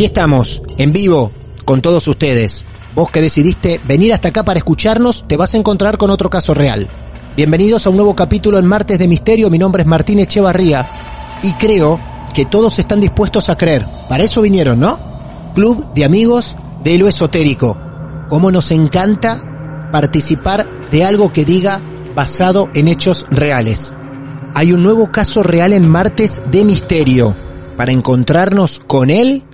Aquí estamos, en vivo, con todos ustedes. Vos que decidiste venir hasta acá para escucharnos, te vas a encontrar con otro caso real. Bienvenidos a un nuevo capítulo en Martes de Misterio, mi nombre es Martín Echevarría y creo que todos están dispuestos a creer. Para eso vinieron, ¿no? Club de amigos de lo esotérico. Cómo nos encanta participar de algo que diga basado en hechos reales. Hay un nuevo caso real en Martes de Misterio. Para encontrarnos con él,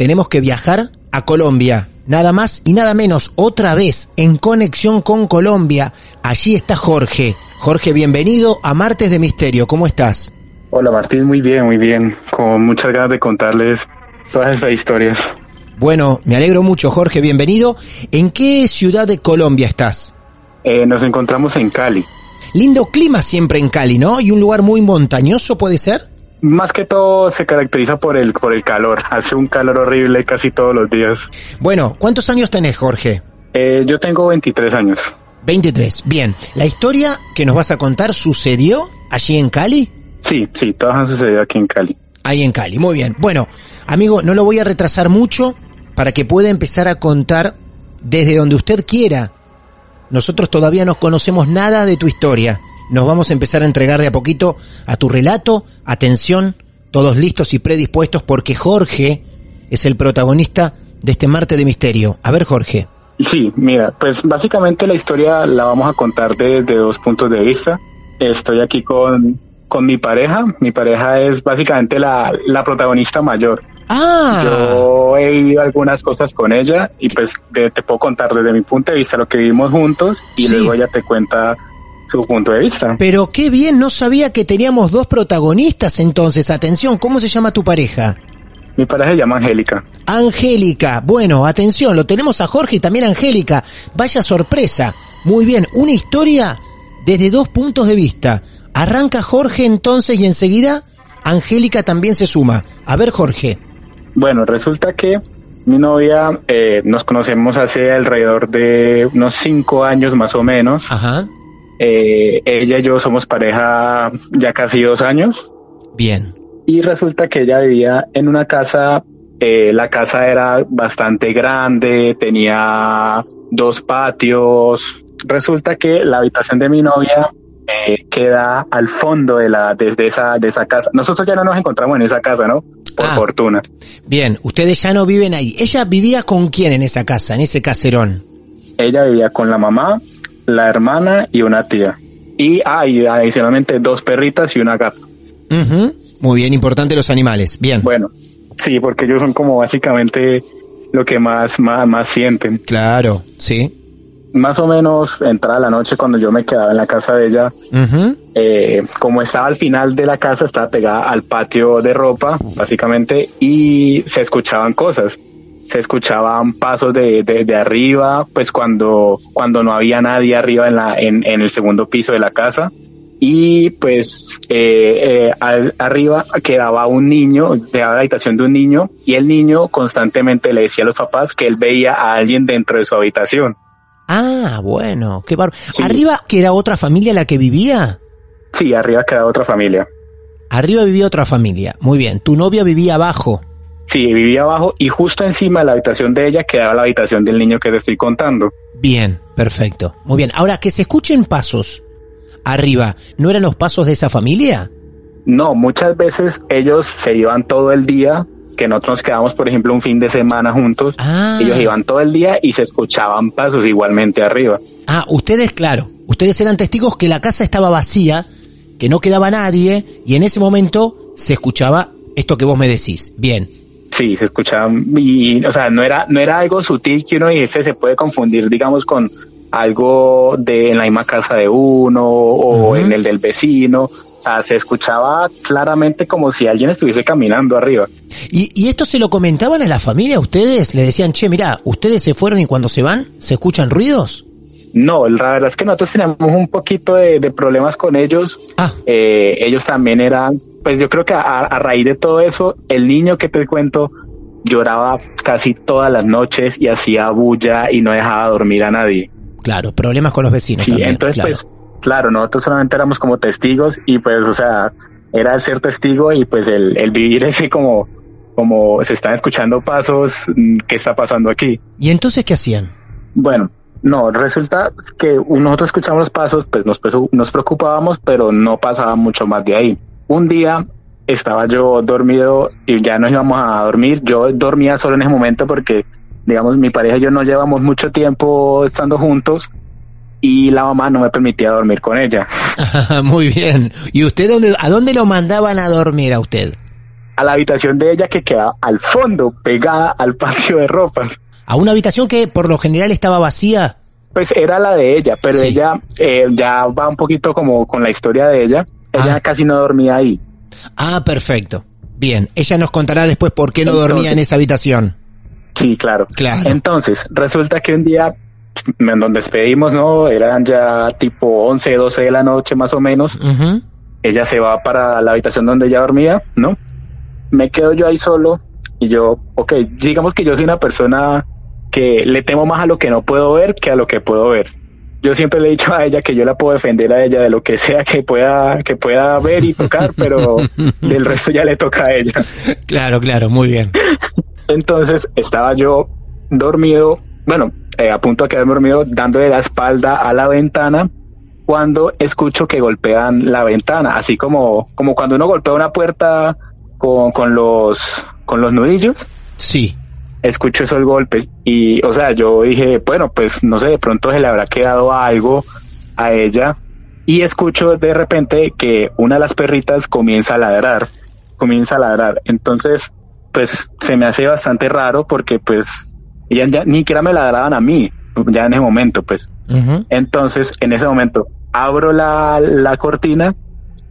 tenemos que viajar a Colombia. Nada más y nada menos, otra vez en conexión con Colombia. Allí está Jorge. Jorge, bienvenido a Martes de Misterio. ¿Cómo estás? Hola Martín, muy bien, muy bien. Con muchas ganas de contarles todas estas historias. Bueno, me alegro mucho, Jorge. Bienvenido. ¿En qué ciudad de Colombia estás? Eh, nos encontramos en Cali. Lindo clima siempre en Cali, ¿no? Y un lugar muy montañoso, ¿puede ser? Más que todo se caracteriza por el, por el calor. Hace un calor horrible casi todos los días. Bueno, ¿cuántos años tenés, Jorge? Eh, yo tengo 23 años. 23, bien. ¿La historia que nos vas a contar sucedió allí en Cali? Sí, sí, todas han sucedido aquí en Cali. Ahí en Cali, muy bien. Bueno, amigo, no lo voy a retrasar mucho para que pueda empezar a contar desde donde usted quiera. Nosotros todavía no conocemos nada de tu historia nos vamos a empezar a entregar de a poquito a tu relato. Atención, todos listos y predispuestos porque Jorge es el protagonista de este Marte de Misterio. A ver, Jorge. Sí, mira, pues básicamente la historia la vamos a contar desde dos puntos de vista. Estoy aquí con, con mi pareja. Mi pareja es básicamente la, la protagonista mayor. Ah. Yo he vivido algunas cosas con ella y pues te, puedo contar desde mi punto de vista lo que vivimos juntos y luego ella te cuenta su punto de vista. Pero qué bien, no sabía que teníamos dos protagonistas entonces. Atención, ¿cómo se llama tu pareja? Mi pareja se llama Angélica. Angélica, bueno, atención, lo tenemos a Jorge y también a Angélica. Vaya sorpresa. Muy bien, una historia desde dos puntos de vista. Arranca Jorge entonces y enseguida Angélica también se suma. A ver, Jorge. Bueno, resulta que mi novia eh, nos conocemos hace alrededor de unos cinco años más o menos. Ajá. Eh, ella y yo somos pareja ya casi dos años. Bien. Y resulta que ella vivía en una casa, eh, la casa era bastante grande, tenía dos patios. Resulta que la habitación de mi novia eh, queda al fondo de la, desde esa, de esa casa. Nosotros ya no nos encontramos en esa casa, ¿no? Por Ah. fortuna. Bien, ustedes ya no viven ahí. ¿Ella vivía con quién en esa casa, en ese caserón? Ella vivía con la mamá, la hermana y una tía. Y hay adicionalmente dos perritas y una gata. Muy bien, importante los animales. Bien. Bueno, sí, porque ellos son como básicamente lo que más, más, más sienten. Claro, sí. Más o menos entrada la noche cuando yo me quedaba en la casa de ella, eh, como estaba al final de la casa, estaba pegada al patio de ropa, básicamente, y se escuchaban cosas. Se escuchaban pasos de, de, de arriba, pues cuando, cuando no había nadie arriba en la, en, en el segundo piso de la casa. y pues eh, eh, al- arriba quedaba un niño, quedaba la habitación de un niño y el niño constantemente le decía a los papás que él veía a alguien dentro de su habitación. Ah, bueno, qué bárbaro. Sí. Arriba, que era otra familia la que vivía. Sí, arriba quedaba otra familia. Arriba vivía otra familia. Muy bien. Tu novia vivía abajo. Sí, vivía abajo y justo encima de la habitación de ella quedaba la habitación del niño que te estoy contando. Bien, perfecto. Muy bien. Ahora, que se escuchen pasos arriba, ¿no eran los pasos de esa familia? No, muchas veces ellos se iban todo el día, que nosotros nos quedamos, por ejemplo, un fin de semana juntos. Ah. Ellos iban todo el día y se escuchaban pasos igualmente arriba. Ah, ustedes, claro, ustedes eran testigos que la casa estaba vacía, que no quedaba nadie, y en ese momento se escuchaba esto que vos me decís. Bien. Sí, se escuchaban y, o sea, no era, no era algo sutil que uno dijese se puede confundir, digamos, con algo de en la misma casa de uno o en el del vecino. O sea, se escuchaba claramente como si alguien estuviese caminando arriba. ¿Y, y esto se lo comentaban a la familia a ustedes? ¿Le decían, che, mira, ustedes se fueron y cuando se van, se escuchan ruidos? No, la verdad es que nosotros teníamos un poquito de, de problemas con ellos. Ah, Eh, ellos también eran, pues yo creo que a, a raíz de todo eso, el niño que te cuento lloraba casi todas las noches y hacía bulla y no dejaba dormir a nadie. claro, problemas con los vecinos Sí, también. entonces claro. pues claro, nosotros solamente éramos como testigos y pues o sea, era el ser testigo y pues el, el vivir ese como como se están escuchando pasos, mm, ¿qué está pasando aquí? ¿Y entonces qué hacían? Bueno, no, resulta que nosotros escuchamos los pasos, pues nos, nos preocupábamos, pero no pasaba mucho más de ahí. Un día estaba yo dormido y ya nos íbamos a dormir. Yo dormía solo en ese momento porque, digamos, mi pareja y yo no llevamos mucho tiempo estando juntos y la mamá no me permitía dormir con ella. Muy bien. ¿Y usted dónde, a dónde lo mandaban a dormir a usted? A la habitación de ella que quedaba al fondo, pegada al patio de ropas. ¿A una habitación que por lo general estaba vacía? Pues era la de ella, pero Sí. ella eh, ya va un poquito como con la historia de ella. Ella Ah. casi no dormía ahí. Ah, perfecto. Bien, ella nos contará después por qué no Entonces- dormía en esa habitación. Sí, claro. Claro. Entonces, resulta que un día nos despedimos, ¿no? Eran ya tipo 11, 12 de la noche más o menos. Ella se va para la habitación donde ella dormía, ¿no? Me quedo yo ahí solo y yo, ok, digamos que yo soy una persona que le temo más a lo que no puedo ver que a lo que puedo ver. Yo siempre le he dicho a ella que yo la puedo defender a ella de lo que sea que pueda, que pueda ver y tocar, pero del resto ya le toca a ella. Claro, claro, muy bien. Entonces estaba yo dormido, bueno, eh, a punto de quedarme dormido, dándole la espalda a la ventana cuando escucho que golpean la ventana, así como, como cuando uno golpea una puerta con, con los, con los nudillos. Sí. Escucho esos golpes y, o sea, yo dije, bueno, pues no sé, de pronto se le habrá quedado algo a ella y escucho de repente que una de las perritas comienza a ladrar, comienza a ladrar. Entonces, pues se me hace bastante raro porque pues ya ni siquiera me ladraban a mí, ya en ese momento, pues. Entonces, en ese momento, abro la, la cortina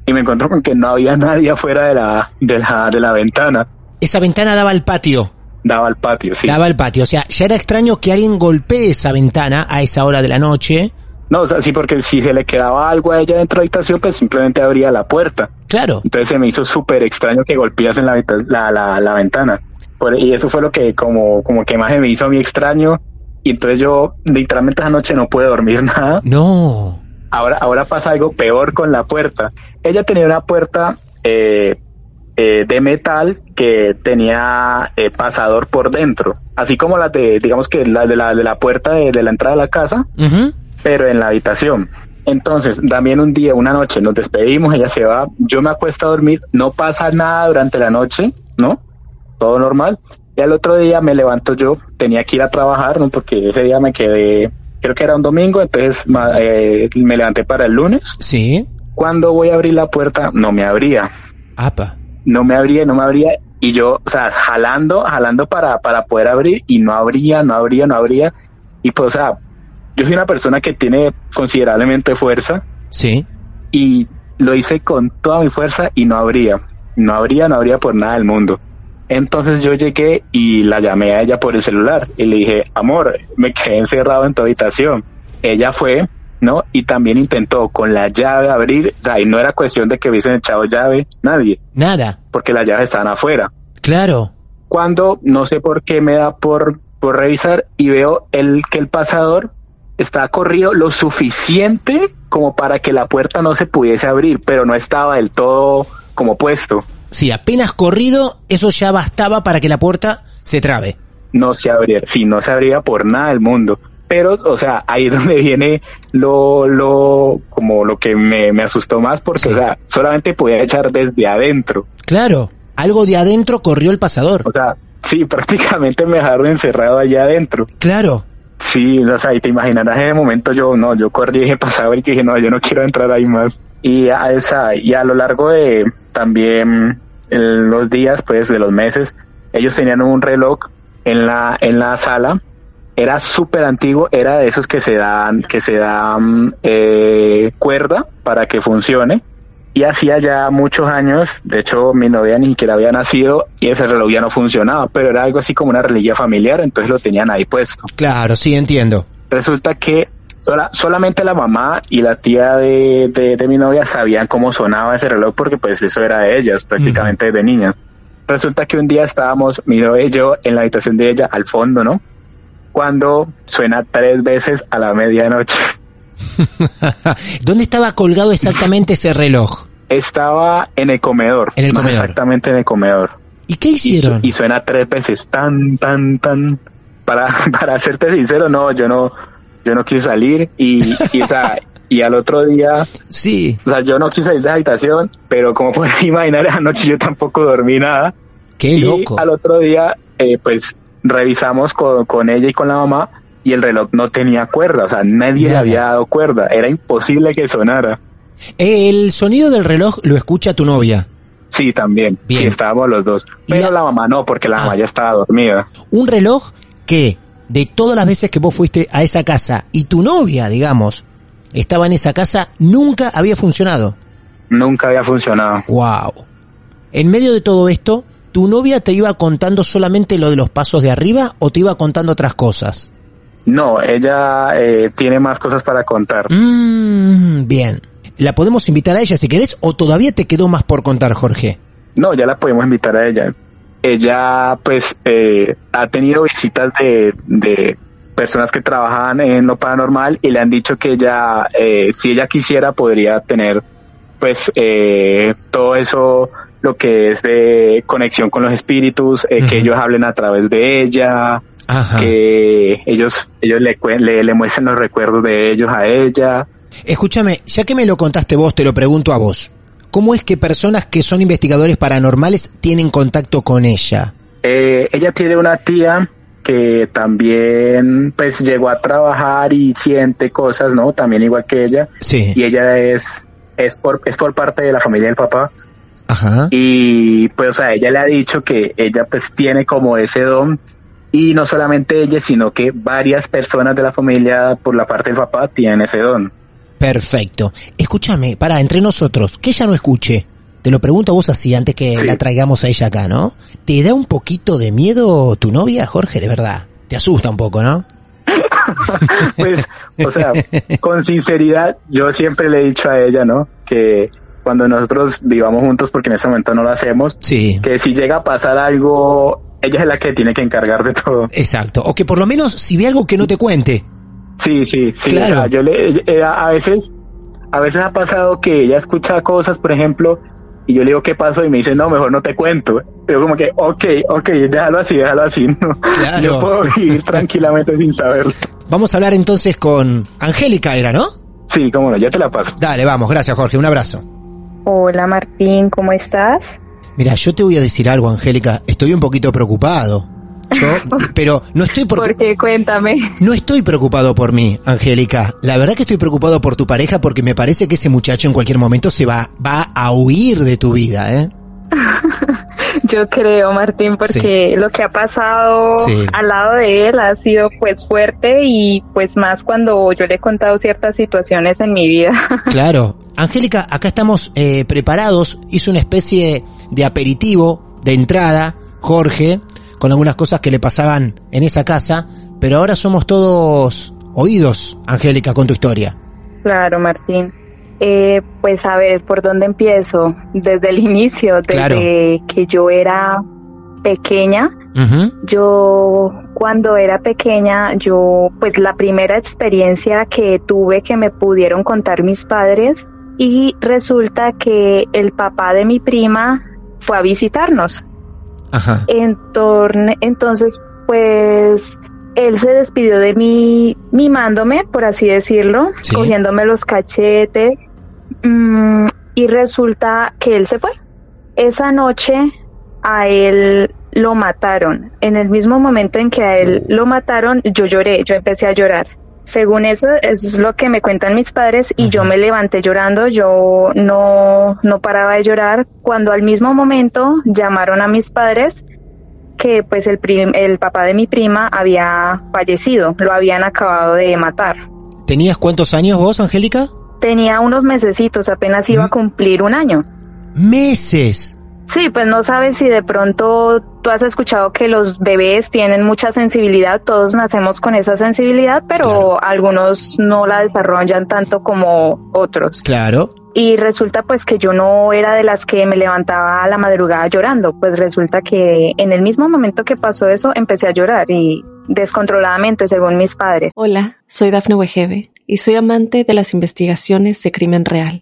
y me encuentro con que no había nadie afuera de la, de la, de la ventana. Esa ventana daba al patio. Daba al patio, sí. Daba al patio. O sea, ya era extraño que alguien golpee esa ventana a esa hora de la noche. No, o sea, sí, porque si se le quedaba algo a ella dentro de la habitación, pues simplemente abría la puerta. Claro. Entonces se me hizo súper extraño que golpeasen la, la, la, la ventana. Por- y eso fue lo que como, como que más se me hizo a mí extraño. Y entonces yo literalmente esa noche no pude dormir nada. No. Ahora, ahora pasa algo peor con la puerta. Ella tenía una puerta eh, eh, de metal que tenía eh, pasador por dentro. Así como las de, digamos que la de la, de la puerta de, de la entrada de la casa pero en la habitación. Entonces, también un día, una noche, nos despedimos, ella se va, yo me acuesto a dormir, no pasa nada durante la noche, ¿no? Todo normal. Y al otro día me levanto yo, tenía que ir a trabajar, ¿no? Porque ese día me quedé, creo que era un domingo, entonces eh, me levanté para el lunes. Sí. Cuando voy a abrir la puerta, no me abría, Apa. No me abría, no me abría. Y yo, o sea, jalando, jalando para, para poder abrir y no abría, no abría, no abría. Y pues, o sea, yo soy una persona que tiene considerablemente fuerza Sí. y lo hice con toda mi fuerza y no abría, no abría, no abría por nada del mundo. Entonces yo llegué y la llamé a ella por el celular y le dije, amor, me quedé encerrado en tu habitación. Ella fue ¿no? Y también intentó con la llave abrir, o sea, y no era cuestión de que hubiesen echado llave, nadie, Nada. porque las llaves estaban afuera. Claro. Cuando no sé por qué me da por, por revisar y veo el que el pasador está corrido lo suficiente como para que la puerta no se pudiese abrir, pero no estaba del todo como puesto. Sí, apenas corrido, eso ya bastaba para que la puerta se trabe. No se abría, sí, no se abría por nada del mundo. Pero, o sea, ahí es donde viene lo, lo, como lo que me, me asustó más, porque, Sí. o sea, solamente podía echar desde adentro. Claro. Algo de adentro corrió el pasador. O sea, sí, prácticamente me dejaron encerrado allá adentro. Claro. Sí, o sea, y te imaginarás en ese momento yo, no, yo corrí y dije pasaba y dije, no, yo no quiero entrar ahí más. Y a, o sea, y a lo largo de también en los días, pues, de los meses, ellos tenían un reloj en la, en la sala, era súper antiguo, era de esos que se dan, que se dan eh, cuerda para que funcione. Y hacía ya muchos años, de hecho mi novia ni siquiera había nacido y ese reloj ya no funcionaba, pero era algo así como una reliquia familiar, entonces lo tenían ahí puesto Claro, sí, entiendo. resulta que sola- solamente la mamá y la tía de, de, de mi novia sabían cómo sonaba ese reloj porque pues eso era de ellas prácticamente desde niñas. Resulta que un día estábamos mi novia y yo en la habitación de ella al fondo, ¿no? Cuando suena tres veces a la medianoche. ¿Dónde estaba colgado exactamente ese reloj? Estaba en el comedor. En el comedor. Exactamente en el comedor. ¿Y qué hicieron? y suena tres veces tan, tan, tan. Para, para serte sincero, no, yo no, yo no quise salir y, y, o sea, y al otro día, Sí. o sea, yo no quise salir de esa habitación, pero como puedes imaginar, esa noche yo tampoco dormí nada. Qué y loco. al otro día, eh, pues revisamos con, con ella y con la mamá y el reloj no tenía cuerda, o sea, nadie le había dado cuerda, era imposible que sonara. El sonido del reloj lo escucha tu novia. Sí, también, Bien. sí, estábamos los dos, pero la- la mamá no, porque la Ah. mamá ya estaba dormida. Un reloj que, de todas las veces que vos fuiste a esa casa y tu novia, digamos, estaba en esa casa, nunca había funcionado. Nunca había funcionado. Wow. En medio de todo esto, ¿tu novia te iba contando solamente lo de los pasos de arriba o te iba contando otras cosas? No, ella eh, tiene más cosas para contar. Mmm, bien. ¿La podemos invitar a ella si querés o todavía te quedó más por contar, Jorge? No, ya la podemos invitar a ella. Ella, pues, eh, ha tenido visitas de, de personas que trabajan en lo paranormal y le han dicho que ella, eh, si ella quisiera, podría tener, pues, eh, todo eso, lo que es de conexión con los espíritus, eh, que ellos hablen a través de ella, Ajá. que ellos, ellos le, le, le muestren los recuerdos de ellos a ella. Escúchame, ya que me lo contaste vos, te lo pregunto a vos. ¿Cómo es que personas que son investigadores paranormales tienen contacto con ella? Eh, ella tiene una tía que también pues llegó a trabajar y siente cosas, ¿no? También igual que ella. Sí. Y ella es, es por, es por parte de la familia del papá. Ajá. Y pues, o sea, ella le ha dicho que ella pues tiene como ese don. Y no solamente ella, sino que varias personas de la familia por la parte del papá tienen ese don. Perfecto. Escúchame, para, entre nosotros, que ella no escuche. Te lo pregunto a vos así antes que Sí. la traigamos a ella acá, ¿no? ¿Te da un poquito de miedo tu novia, Jorge? De verdad. Te asusta un poco, ¿no? pues, o sea, con sinceridad, yo siempre le he dicho a ella, ¿no? Que cuando nosotros vivamos juntos, porque en ese momento no lo hacemos, Sí. que si llega a pasar algo, ella es la que tiene que encargar de todo. Exacto. O que por lo menos si ve algo que no te cuente. Sí, sí, sí. Claro. O sea, yo le, eh, a veces, a veces ha pasado que ella escucha cosas, por ejemplo, y yo le digo qué pasó y me dice no, mejor no te cuento. Yo como que, ok, ok, déjalo así, déjalo así. No, Claro. yo puedo vivir tranquilamente sin saberlo. Vamos a hablar entonces con Angélica, ¿era, no? Sí, cómo no, ya te la paso. Dale, vamos. Gracias, Jorge. Un abrazo. Hola Martín, ¿cómo estás? Mira, yo te voy a decir algo, Angélica. Estoy un poquito preocupado. Yo, pero no estoy por, ¿Por qué? Cuéntame. no estoy preocupado por mí, Angélica. La verdad que estoy preocupado por tu pareja porque me parece que ese muchacho en cualquier momento se va, va a huir de tu vida, ¿eh? Yo creo, Martín, porque lo que ha pasado Sí. al lado de él ha sido pues fuerte y pues más cuando yo le he contado ciertas situaciones en mi vida. Claro. Angélica, acá estamos eh, preparados. Hizo una especie de aperitivo de entrada, Jorge, con algunas cosas que le pasaban en esa casa, pero ahora somos todos oídos, Angélica, con tu historia. Claro, Martín. Eh, pues a ver, ¿por dónde empiezo? Desde el inicio, desde Claro. que yo era pequeña. Yo cuando era pequeña, yo pues la primera experiencia que tuve que me pudieron contar mis padres y resulta que el papá de mi prima fue a visitarnos. Ajá. En torne- entonces, pues él se despidió de mí mimándome, por así decirlo, Sí. cogiéndome los cachetes mm, y resulta que él se fue. Esa noche a él lo mataron. En el mismo momento en que a él lo mataron, yo lloré, yo empecé a llorar. Según eso, eso es lo que me cuentan mis padres y yo me levanté llorando, yo no, no paraba de llorar cuando al mismo momento llamaron a mis padres que pues el, prim- el papá de mi prima había fallecido, lo habían acabado de matar. ¿Tenías cuántos años vos, Angélica? Tenía unos mesecitos, apenas iba a cumplir un año. Meses. Sí, pues no sabes si de pronto tú has escuchado que los bebés tienen mucha sensibilidad, todos nacemos con esa sensibilidad, pero algunos no la desarrollan tanto como otros. Claro. Y resulta pues que yo no era de las que me levantaba a la madrugada llorando, pues resulta que en el mismo momento que pasó eso empecé a llorar y descontroladamente según mis padres. Hola, soy Dafne Wegebe y soy amante de las investigaciones de crimen real.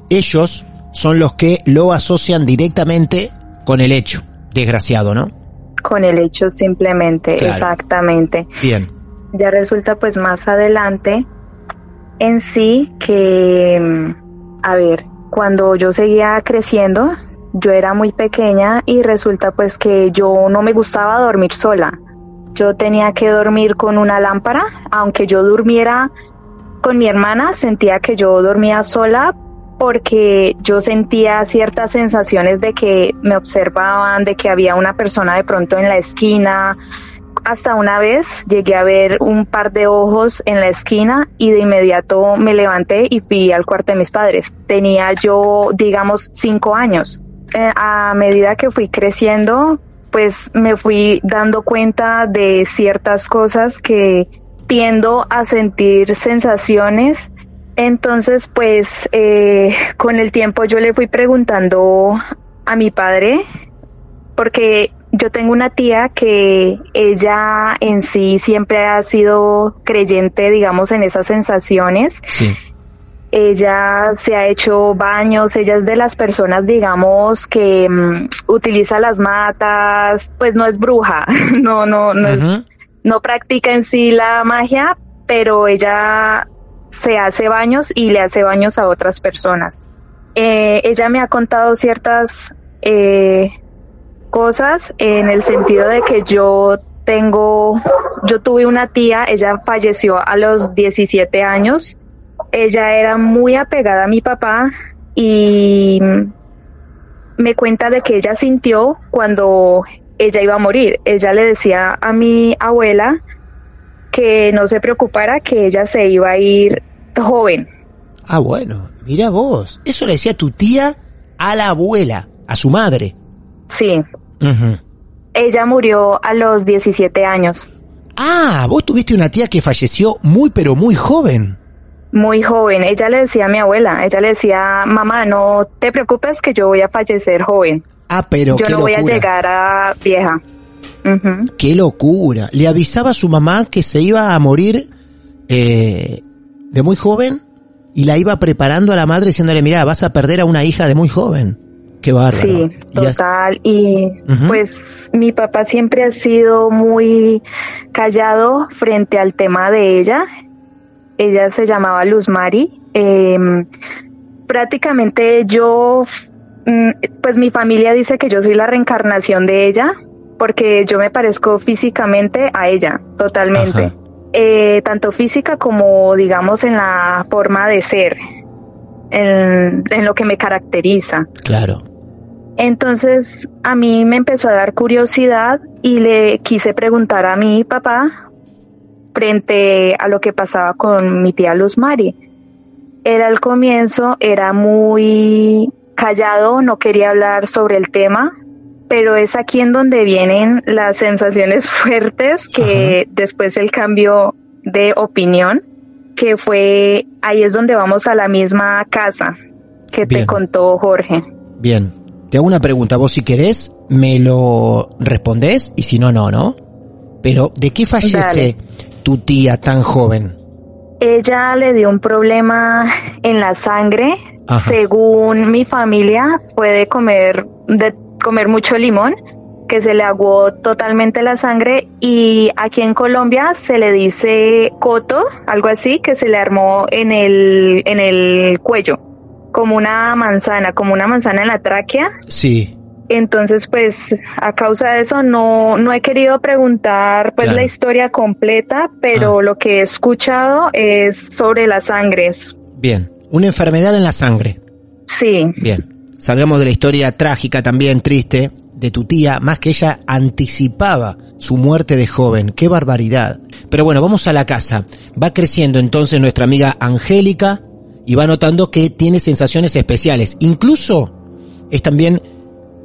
ellos son los que lo asocian directamente con el hecho. Desgraciado, ¿no? Con el hecho simplemente, Claro. exactamente. Bien. Ya resulta pues más adelante en sí que, mm, a ver, cuando yo seguía creciendo, yo era muy pequeña y resulta pues que yo no me gustaba dormir sola. Yo tenía que dormir con una lámpara, aunque yo durmiera con mi hermana, sentía que yo dormía sola porque yo sentía ciertas sensaciones de que me observaban, de que había una persona de pronto en la esquina, hasta una vez llegué a ver un par de ojos en la esquina y de inmediato me levanté y fui al cuarto de mis padres. Tenía yo, digamos, cinco años. Eh, a medida que fui creciendo, pues me fui dando cuenta de ciertas cosas que tiendo a sentir sensaciones. Entonces, pues eh, con el tiempo yo le fui preguntando a mi padre, porque yo tengo una tía que ella en sí siempre ha sido creyente, digamos, en esas sensaciones. Sí. Ella se ha hecho baños, ella es de las personas, digamos, que mm, utiliza las matas, pues no es bruja, no, no, no, no practica en sí la magia, pero ella se hace baños y le hace baños a otras personas. Eh, ella me ha contado ciertas eh, cosas en el sentido de que yo tengo, yo tuve una tía, ella falleció a los 17 años, ella era muy apegada a mi papá y me cuenta de que ella sintió cuando ella iba a morir. Ella le decía a mi abuela que no se preocupara, que ella se iba a ir joven. Ah, bueno. Mira vos. Eso le decía tu tía a la abuela, a su madre. Sí, ella murió a los 17 años, Ah, vos tuviste una tía que falleció muy pero muy joven. muy joven. Ella le decía a mi abuela, ella le decía, mamá, no te preocupes que yo voy a fallecer joven. Ah, pero yo qué no voy a llegar a vieja. Qué locura. Le avisaba a su mamá que se iba a morir eh, de muy joven y la iba preparando a la madre diciéndole, mira, vas a perder a una hija de muy joven. Qué bárbaro. Sí, total. Y pues mi papá siempre ha sido muy callado frente al tema de ella. Ella se llamaba Luz Mari. Eh, prácticamente yo, mm, pues mi familia dice que yo soy la reencarnación de ella porque yo me parezco físicamente a ella, totalmente. Eh, tanto física como, digamos, en la forma de ser, en, en lo que me caracteriza. Claro. Entonces a mí me empezó a dar curiosidad y le quise preguntar a mi papá frente a lo que pasaba con mi tía Luz Mari. Él al comienzo era muy callado, no quería hablar sobre el tema, pero es aquí en donde vienen las sensaciones fuertes que después el cambio de opinión, que fue ahí es donde vamos a la misma casa que te contó Jorge. Bien, te hago una pregunta, vos si querés me lo respondés y si no, no, ¿no? Pero ¿de qué fallece tu tía tan joven? Ella le dio un problema en la sangre. Según mi familia, puede comer, de comer mucho limón, que se le aguó totalmente la sangre y aquí en Colombia se le dice coto, algo así, que se le armó en el, en el cuello, como una manzana, como una manzana en la tráquea. Sí. Entonces, pues, a causa de eso no, no he querido preguntar pues la historia completa, pero Ah. lo que he escuchado es sobre las sangres. Bien, una enfermedad en la sangre. Sí. Bien, salgamos de la historia trágica también, triste, de tu tía, más que ella anticipaba su muerte de joven. ¡Qué barbaridad! Pero bueno, vamos a la casa. Va creciendo entonces nuestra amiga Angélica y va notando que tiene sensaciones especiales. Incluso es también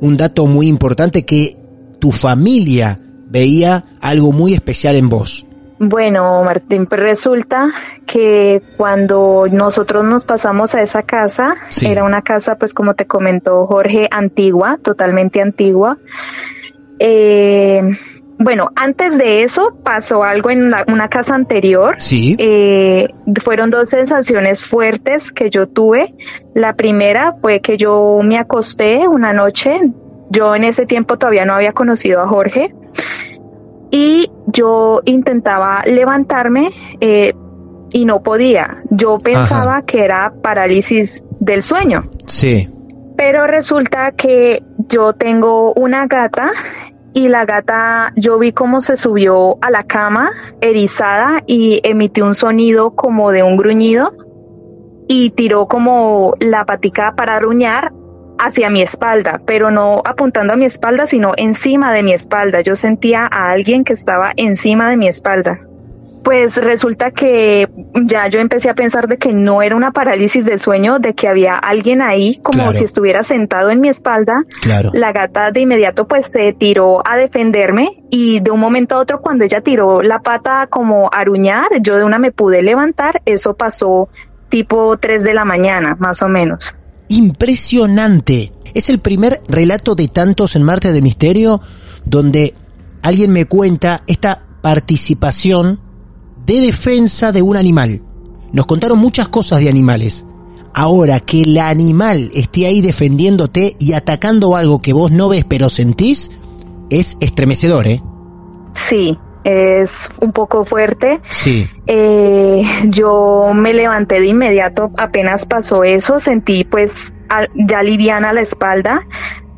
un dato muy importante que tu familia veía algo muy especial en vos. Bueno, Martín, pues resulta que cuando nosotros nos pasamos a esa casa, Sí. era una casa, pues como te comentó Jorge, antigua, totalmente antigua. Eh, bueno, antes de eso pasó algo en la- una casa anterior. Sí. Eh, fueron dos sensaciones fuertes que yo tuve. La primera fue que yo me acosté una noche. Yo en ese tiempo todavía no había conocido a Jorge y yo intentaba levantarme eh, y no podía. Yo pensaba que era parálisis del sueño, Sí. pero resulta que yo tengo una gata y la gata yo vi cómo se subió a la cama erizada y emitió un sonido como de un gruñido y tiró como la patica para aruñar hacia mi espalda, pero no apuntando a mi espalda, sino encima de mi espalda. Yo sentía a alguien que estaba encima de mi espalda. Pues resulta que ya yo empecé a pensar de que no era una parálisis del sueño, de que había alguien ahí como Claro. si estuviera sentado en mi espalda. Claro. La gata de inmediato pues se tiró a defenderme y de un momento a otro cuando ella tiró la pata como a aruñar, yo de una me pude levantar, eso pasó tipo 3 de la mañana, más o menos. Impresionante. Es el primer relato de tantos en Marte de Misterio donde alguien me cuenta esta participación de defensa de un animal. Nos contaron muchas cosas de animales. Ahora que el animal esté ahí defendiéndote y atacando algo que vos no ves pero sentís, es estremecedor, ¿eh? Sí, es un poco fuerte. Sí. Eh, yo me levanté de inmediato, apenas pasó eso, sentí pues al- ya liviana la espalda,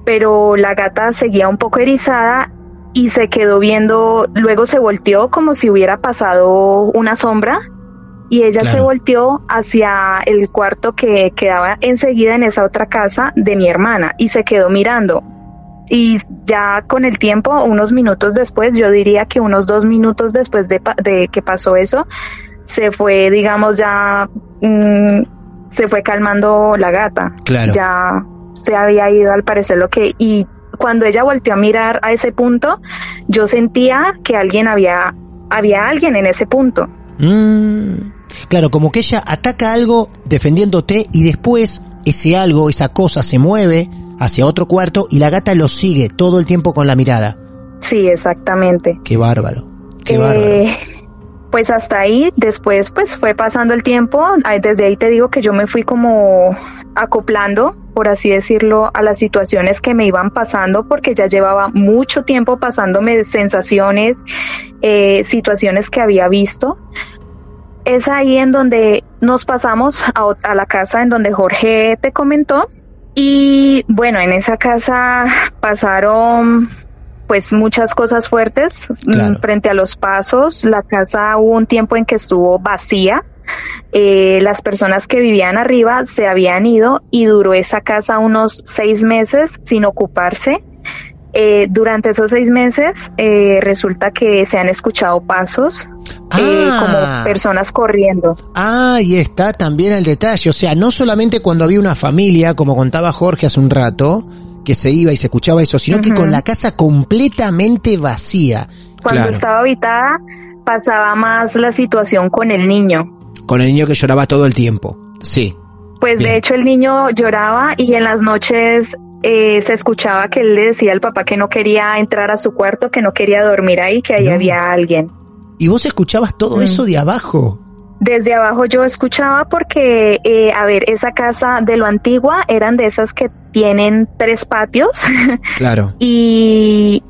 pero la gata seguía un poco erizada y se quedó viendo, luego se volteó como si hubiera pasado una sombra y ella se volteó hacia el cuarto que quedaba enseguida en esa otra casa de mi hermana y se quedó mirando. Y ya con el tiempo, unos minutos después, yo diría que unos dos minutos después de, de que pasó eso, se fue, digamos, ya mm, se fue calmando la gata. Claro. Ya se había ido al parecer lo que... Y cuando ella volteó a mirar a ese punto, yo sentía que alguien había, había alguien en ese punto. Mm, claro, como que ella ataca algo defendiéndote y después ese algo, esa cosa se mueve hacia otro cuarto y la gata lo sigue todo el tiempo con la mirada. Sí, exactamente. Qué bárbaro. Qué Eh, bárbaro. Pues hasta ahí, después pues fue pasando el tiempo, desde ahí te digo que yo me fui como acoplando, por así decirlo, a las situaciones que me iban pasando porque ya llevaba mucho tiempo pasándome sensaciones, eh, situaciones que había visto. Es ahí en donde nos pasamos a, a la casa en donde Jorge te comentó y bueno, en esa casa pasaron pues muchas cosas fuertes mm, Claro. frente a los pasos. La casa hubo un tiempo en que estuvo vacía. Eh, las personas que vivían arriba se habían ido y duró esa casa unos seis meses sin ocuparse. Eh, durante esos seis meses eh, resulta que se han escuchado pasos eh, Ah. como personas corriendo. Ah, ahí está también el detalle. O sea, no solamente cuando había una familia, como contaba Jorge hace un rato, que se iba y se escuchaba eso, sino que con la casa completamente vacía. Cuando Claro. estaba habitada pasaba más la situación con el niño. Con el niño que lloraba todo el tiempo. Sí. Pues Bien. de hecho el niño lloraba y en las noches eh, se escuchaba que él le decía al papá que no quería entrar a su cuarto, que no quería dormir ahí, que ahí No. había alguien. ¿Y vos escuchabas todo Mm. eso de abajo? Desde abajo yo escuchaba porque, eh, a ver, esa casa de lo antigua eran de esas que tienen tres patios Claro. y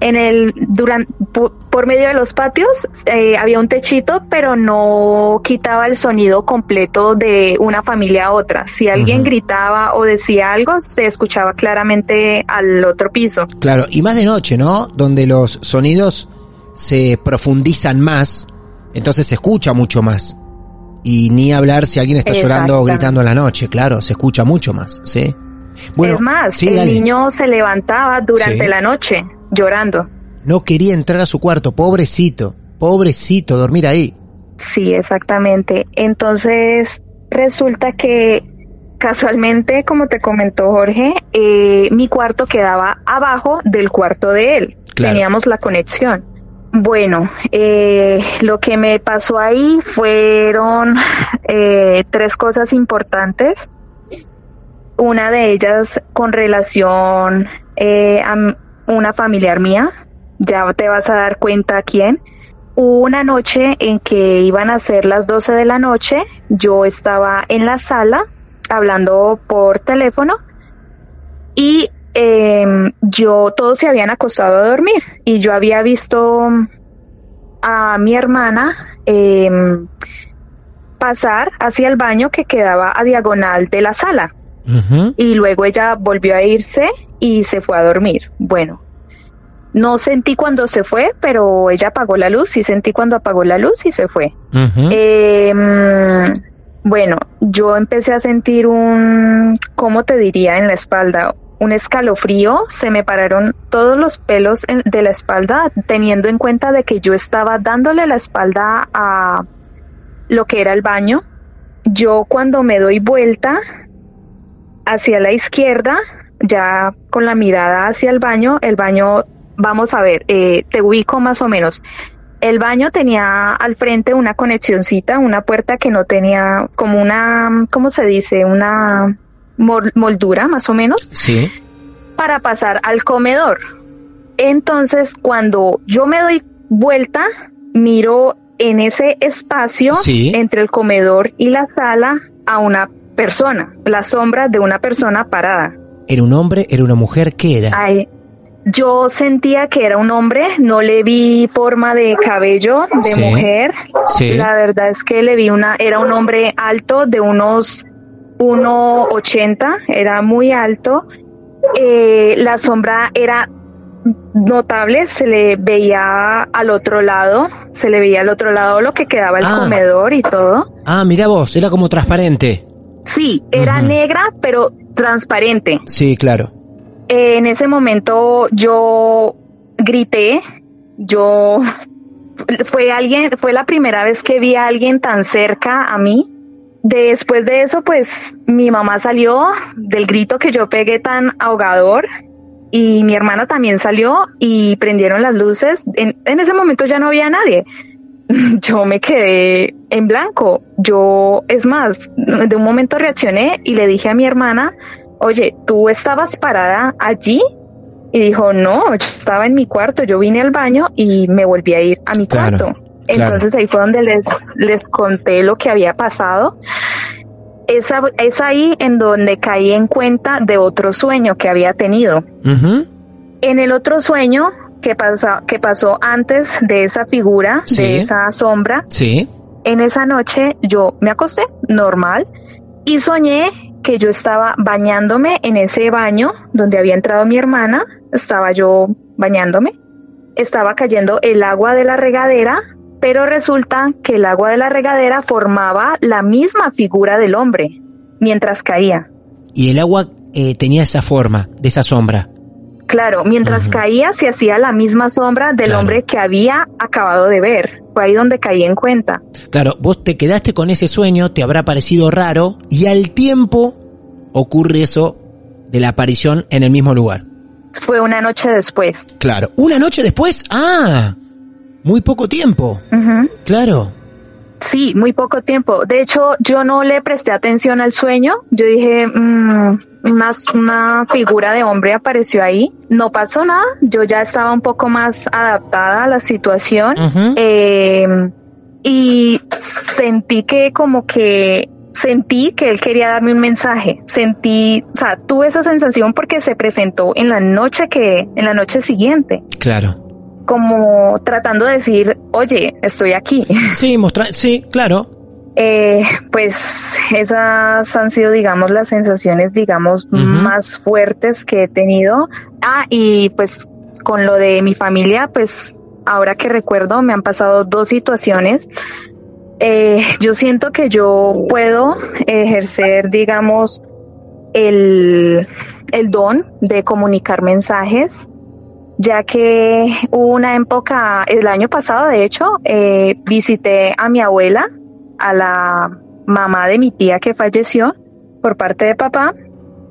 en el durante por, por medio de los patios eh, había un techito pero no quitaba el sonido completo de una familia a otra si alguien gritaba o decía algo se escuchaba claramente al otro piso Claro, y más de noche, ¿no? Donde los sonidos se profundizan más, entonces se escucha mucho más. Y ni hablar si alguien está llorando o gritando en la noche, claro, se escucha mucho más, ¿sí? Bueno, es más sí, el dale. niño se levantaba durante Sí. la noche llorando no quería entrar a su cuarto, pobrecito, pobrecito, dormir ahí. Sí, exactamente. Entonces, resulta que casualmente, como te comentó Jorge, eh, mi cuarto quedaba abajo del cuarto de él. Claro. Teníamos la conexión. Bueno, eh, lo que me pasó ahí fueron eh, tres cosas importantes. Una de ellas con relación a una familiar mía. Ya te vas a dar cuenta quién. Hubo una noche en que iban a ser las 12 de la noche, yo estaba en la sala hablando por teléfono y em, yo todos se habían acostado a dormir y yo había visto a mi hermana em, pasar hacia el baño que quedaba a diagonal de la sala y luego ella volvió a irse y se fue a dormir. Bueno, no sentí cuando se fue, pero ella apagó la luz y sentí cuando apagó la luz y se fue. Eh, mm, bueno, yo empecé a sentir un, ¿cómo te diría? En la espalda, un escalofrío, se me pararon todos los pelos en- de la espalda, teniendo en cuenta de que yo estaba dándole la espalda a lo que era el baño. Yo cuando me doy vuelta hacia la izquierda, ya con la mirada hacia el baño, el baño, vamos a ver, eh, te ubico más o menos. El baño tenía al frente una conexioncita, una puerta que no tenía como una, ¿cómo se dice? Una mol- moldura más o menos Sí. para pasar al comedor. Entonces, cuando yo me doy vuelta, miro en ese espacio Sí. entre el comedor y la sala a una persona, la sombra de una persona parada. ¿Era un hombre? ¿Era una mujer? ¿Qué era? Ay, yo sentía que era un hombre, no le vi forma de cabello de Sí. mujer. Sí. La verdad es que le vi una, era un hombre alto de unos 1,80, era muy alto. Eh, la sombra era notable, se le veía al otro lado, se le veía al otro lado lo que quedaba el Ah. comedor y todo. Ah, mira vos, era como transparente. Sí, era negra, pero transparente. Sí, claro. Eh, en ese momento yo grité, yo fue alguien, fue la primera vez que vi a alguien tan cerca a mí. Después de eso, pues mi mamá salió del grito que yo pegué tan ahogador y mi hermana también salió y prendieron las luces. En, en ese momento ya no había nadie. Yo me quedé en blanco. Yo, es más, de un momento reaccioné y le dije a mi hermana, oye, ¿tú estabas parada allí? Y dijo, no, yo estaba en mi cuarto, yo vine al baño y me volví a ir a mi Claro, cuarto. Entonces ahí fue donde les, les conté lo que había pasado. Es, ahí en donde caí en cuenta de otro sueño que había tenido. En el otro sueño que, pasa, que pasó antes de esa figura, Sí. de esa sombra, Sí. en esa noche yo me acosté normal y soñé que yo estaba bañándome en ese baño donde había entrado mi hermana, estaba yo bañándome, estaba cayendo el agua de la regadera, pero resulta que el agua de la regadera formaba la misma figura del hombre mientras caía. Y el agua eh, tenía esa forma, de esa sombra. Claro, mientras caía se hacía la misma sombra del hombre que había acabado de ver. Fue ahí donde caí en cuenta. Claro, vos te quedaste con ese sueño, te habrá parecido raro y al tiempo ocurre eso de la aparición en el mismo lugar. Fue una noche después. Claro, una noche después. Ah, muy poco tiempo. Claro. Sí, muy poco tiempo. De hecho, yo no le presté atención al sueño. Yo dije, mmm, una, una figura de hombre apareció ahí. No pasó nada. Yo ya estaba un poco más adaptada a la situación. eh, y sentí que como que sentí que él quería darme un mensaje. Sentí, o sea, tuve esa sensación porque se presentó en la noche que, en la noche siguiente. Claro. Como tratando de decir, oye, estoy aquí. Sí, mostrar, sí, claro. Eh, pues esas han sido, digamos, las sensaciones, digamos, más fuertes que he tenido. Ah, y pues con lo de mi familia, pues ahora que recuerdo, me han pasado dos situaciones. Eh, yo siento que yo puedo ejercer, digamos, el, el don de comunicar mensajes, ya que hubo una época, el año pasado, de hecho, eh, visité a mi abuela a la mamá de mi tía que falleció por parte de papá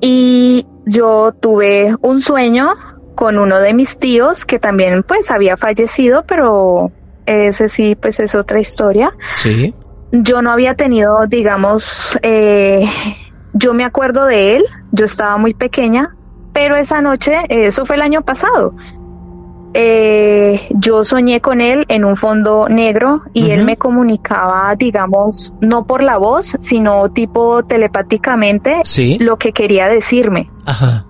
y yo tuve un sueño con uno de mis tíos que también pues había fallecido, pero ese sí pues es otra historia. Sí. Yo no había tenido, digamos, eh, yo me acuerdo de él, yo estaba muy pequeña, pero esa noche, eso fue el año pasado, eh, yo soñé con él en un fondo negro y él me comunicaba, digamos, no por la voz, sino tipo telepáticamente Sí. lo que quería decirme. Ajá.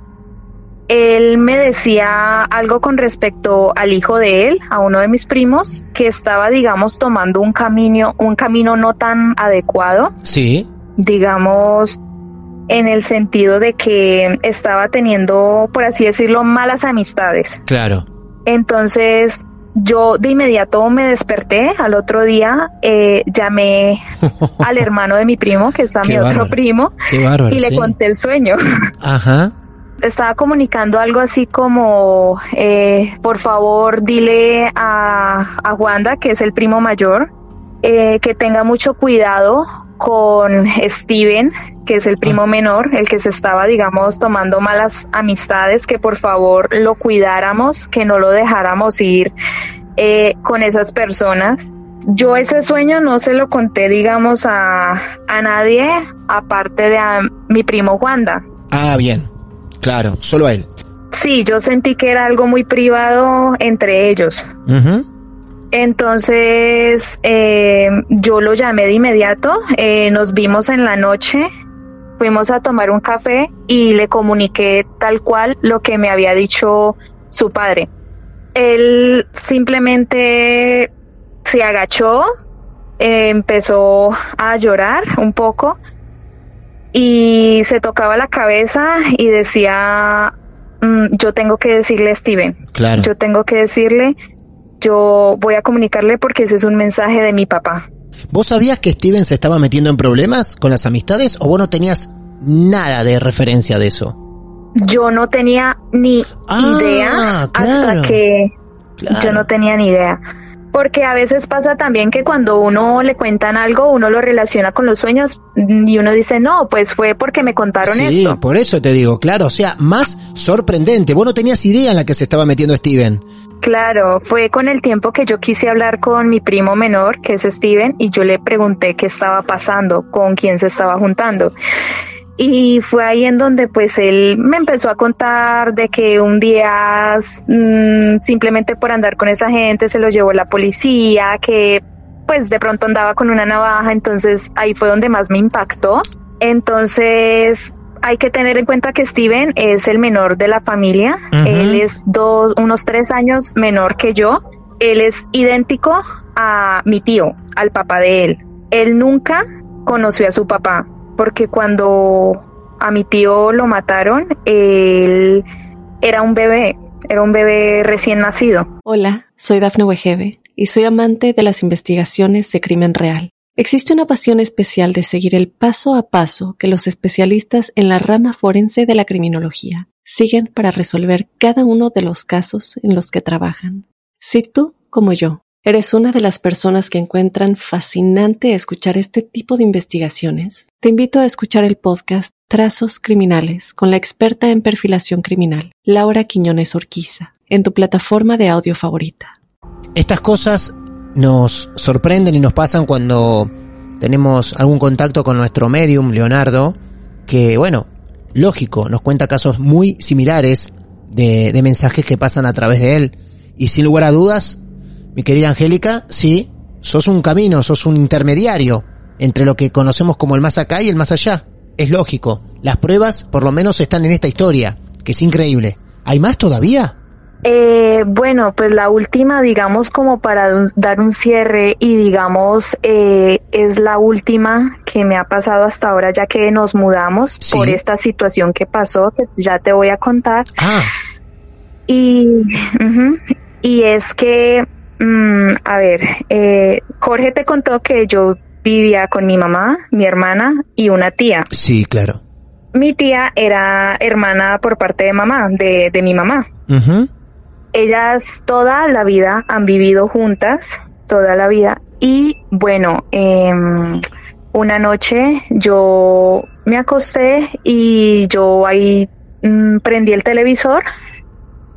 Él me decía algo con respecto al hijo de él, a uno de mis primos, que estaba, digamos, tomando un camino, un camino no tan adecuado, Sí. digamos, en el sentido de que estaba teniendo, por así decirlo, malas amistades. Claro. Entonces, yo de inmediato me desperté al otro día, eh, llamé al hermano de mi primo, que es a mi otro primo, bárbaro. y le sí. conté el sueño. Ajá. Estaba comunicando algo así como, eh, por favor, dile a, a Wanda, que es el primo mayor, eh, que tenga mucho cuidado con Steven, que es el primo menor, el que se estaba, digamos, tomando malas amistades, que por favor lo cuidáramos, que no lo dejáramos ir eh, con esas personas. Yo ese sueño no se lo conté, digamos, a, a nadie, aparte de a mi primo Wanda. Ah, bien. Claro, solo a él. Sí, yo sentí que era algo muy privado entre ellos. Entonces, eh, yo lo llamé de inmediato, eh, nos vimos en la noche, fuimos a tomar un café y le comuniqué tal cual lo que me había dicho su padre. Él simplemente se agachó, eh, empezó a llorar un poco y se tocaba la cabeza y decía, "Mm, yo tengo que decirle a Steven, Claro. yo tengo que decirle, yo voy a comunicarle porque ese es un mensaje de mi papá. ¿Vos sabías que Steven se estaba metiendo en problemas con las amistades o vos no tenías nada de referencia de eso? Yo no tenía ni Ah, idea claro. hasta que Claro. yo no tenía ni idea. Porque a veces pasa también que cuando uno le cuentan algo, uno lo relaciona con los sueños y uno dice, no, pues fue porque me contaron Sí, esto. por eso te digo, claro, o sea, más sorprendente. Vos no tenías idea en la que se estaba metiendo Steven. Claro, fue con el tiempo que yo quise hablar con mi primo menor, que es Steven, y yo le pregunté qué estaba pasando, con quién se estaba juntando. Y fue ahí en donde pues él me empezó a contar de que un día mm, simplemente por andar con esa gente se lo llevó la policía, que pues de pronto andaba con una navaja, entonces ahí fue donde más me impactó. Entonces hay que tener en cuenta que Steven es el menor de la familia, él es dos, unos tres años menor que yo, él es idéntico a mi tío, al papá de él. Él nunca conoció a su papá, porque cuando a mi tío lo mataron, él era un bebé, era un bebé recién nacido. Hola, soy Dafne Wegebe y soy amante de las investigaciones de crimen real. Existe una pasión especial de seguir el paso a paso que los especialistas en la rama forense de la criminología siguen para resolver cada uno de los casos en los que trabajan. Si tú, como yo, eres una de las personas que encuentran fascinante escuchar este tipo de investigaciones, te invito a escuchar el podcast Trazos Criminales con la experta en perfilación criminal, Laura Quiñones Orquiza, en tu plataforma de audio favorita. Estas cosas nos sorprenden y nos pasan cuando tenemos algún contacto con nuestro medium, Leonardo, que, bueno, lógico, nos cuenta casos muy similares de, de mensajes que pasan a través de él. Y sin lugar a dudas, mi querida Angélica, sí, sos un camino, sos un intermediario entre lo que conocemos como el más acá y el más allá. Es lógico. Las pruebas, por lo menos, están en esta historia, que es increíble. ¿Hay más todavía? Eh, bueno, pues la última, digamos, como para dar un cierre y digamos, eh, es la última que me ha pasado hasta ahora ya que nos mudamos Sí. por esta situación que pasó, que ya te voy a contar. Ah, Y, y es que, mm, a ver, eh, Jorge te contó que yo vivía con mi mamá, mi hermana y una tía. sí, claro. Mi tía era hermana por parte de mamá, de, de mi mamá. Ujú. Ellas toda la vida han vivido juntas, toda la vida. Y bueno, em, una noche yo me acosté y yo ahí mm, prendí el televisor.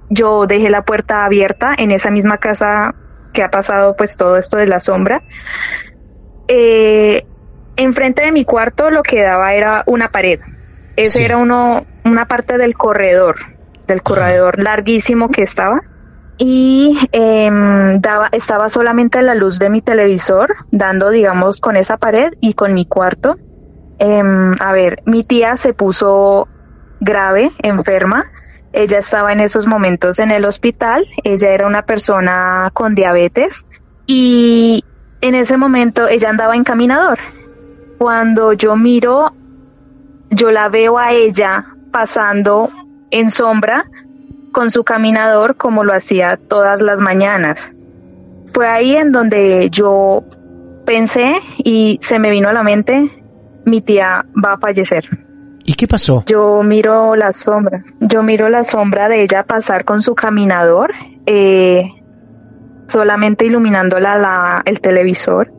Yo dejé la puerta abierta en esa misma casa que ha pasado pues todo esto de la sombra. Eh, enfrente de mi cuarto lo que daba era una pared. Ese Sí. era uno, una parte del corredor, del corredor larguísimo que estaba. Y em, daba, estaba solamente la luz de mi televisor, dando, digamos, con esa pared y con mi cuarto. Em, a ver, mi tía se puso grave, enferma. Ella estaba en esos momentos en el hospital. Ella era una persona con diabetes y en ese momento ella andaba en caminador. Cuando yo miro, yo la veo a ella pasando en sombra con su caminador como lo hacía todas las mañanas. Fue ahí en donde yo pensé y se me vino a la mente, mi tía va a fallecer. ¿Y qué pasó? Yo miro la sombra, yo miro la sombra de ella pasar con su caminador, eh, solamente iluminándola la, el televisor.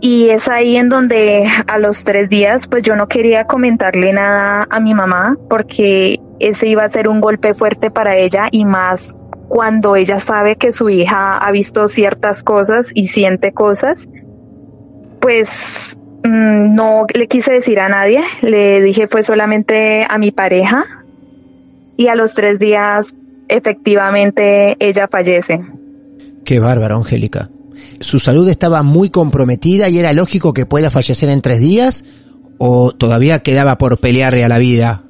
Y es ahí en donde a los tres días, pues yo no quería comentarle nada a mi mamá porque ese iba a ser un golpe fuerte para ella y más cuando ella sabe que su hija ha visto ciertas cosas y siente cosas, pues mm, no le quise decir a nadie, le dije fue solamente a mi pareja y a los tres días efectivamente ella fallece. Qué bárbaro, Angélica. ¿Su salud estaba muy comprometida y era lógico que pueda fallecer en tres días? ¿O todavía quedaba por pelearle a la vida